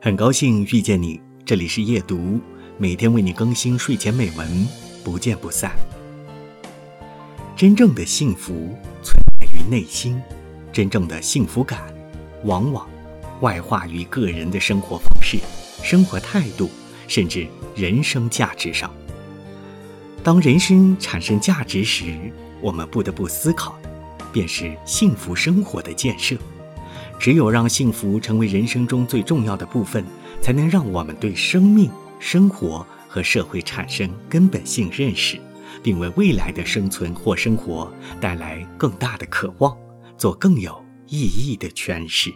很高兴遇见你，这里是夜读，每天为你更新睡前美文，不见不散。真正的幸福存在于内心，真正的幸福感往往外化于个人的生活方式、生活态度，甚至人生价值上。当人生产生价值时，我们不得不思考，便是幸福生活的建设。只有让幸福成为人生中最重要的部分，才能让我们对生命、生活和社会产生根本性认识，并为未来的生存或生活带来更大的渴望，做更有意义的诠释。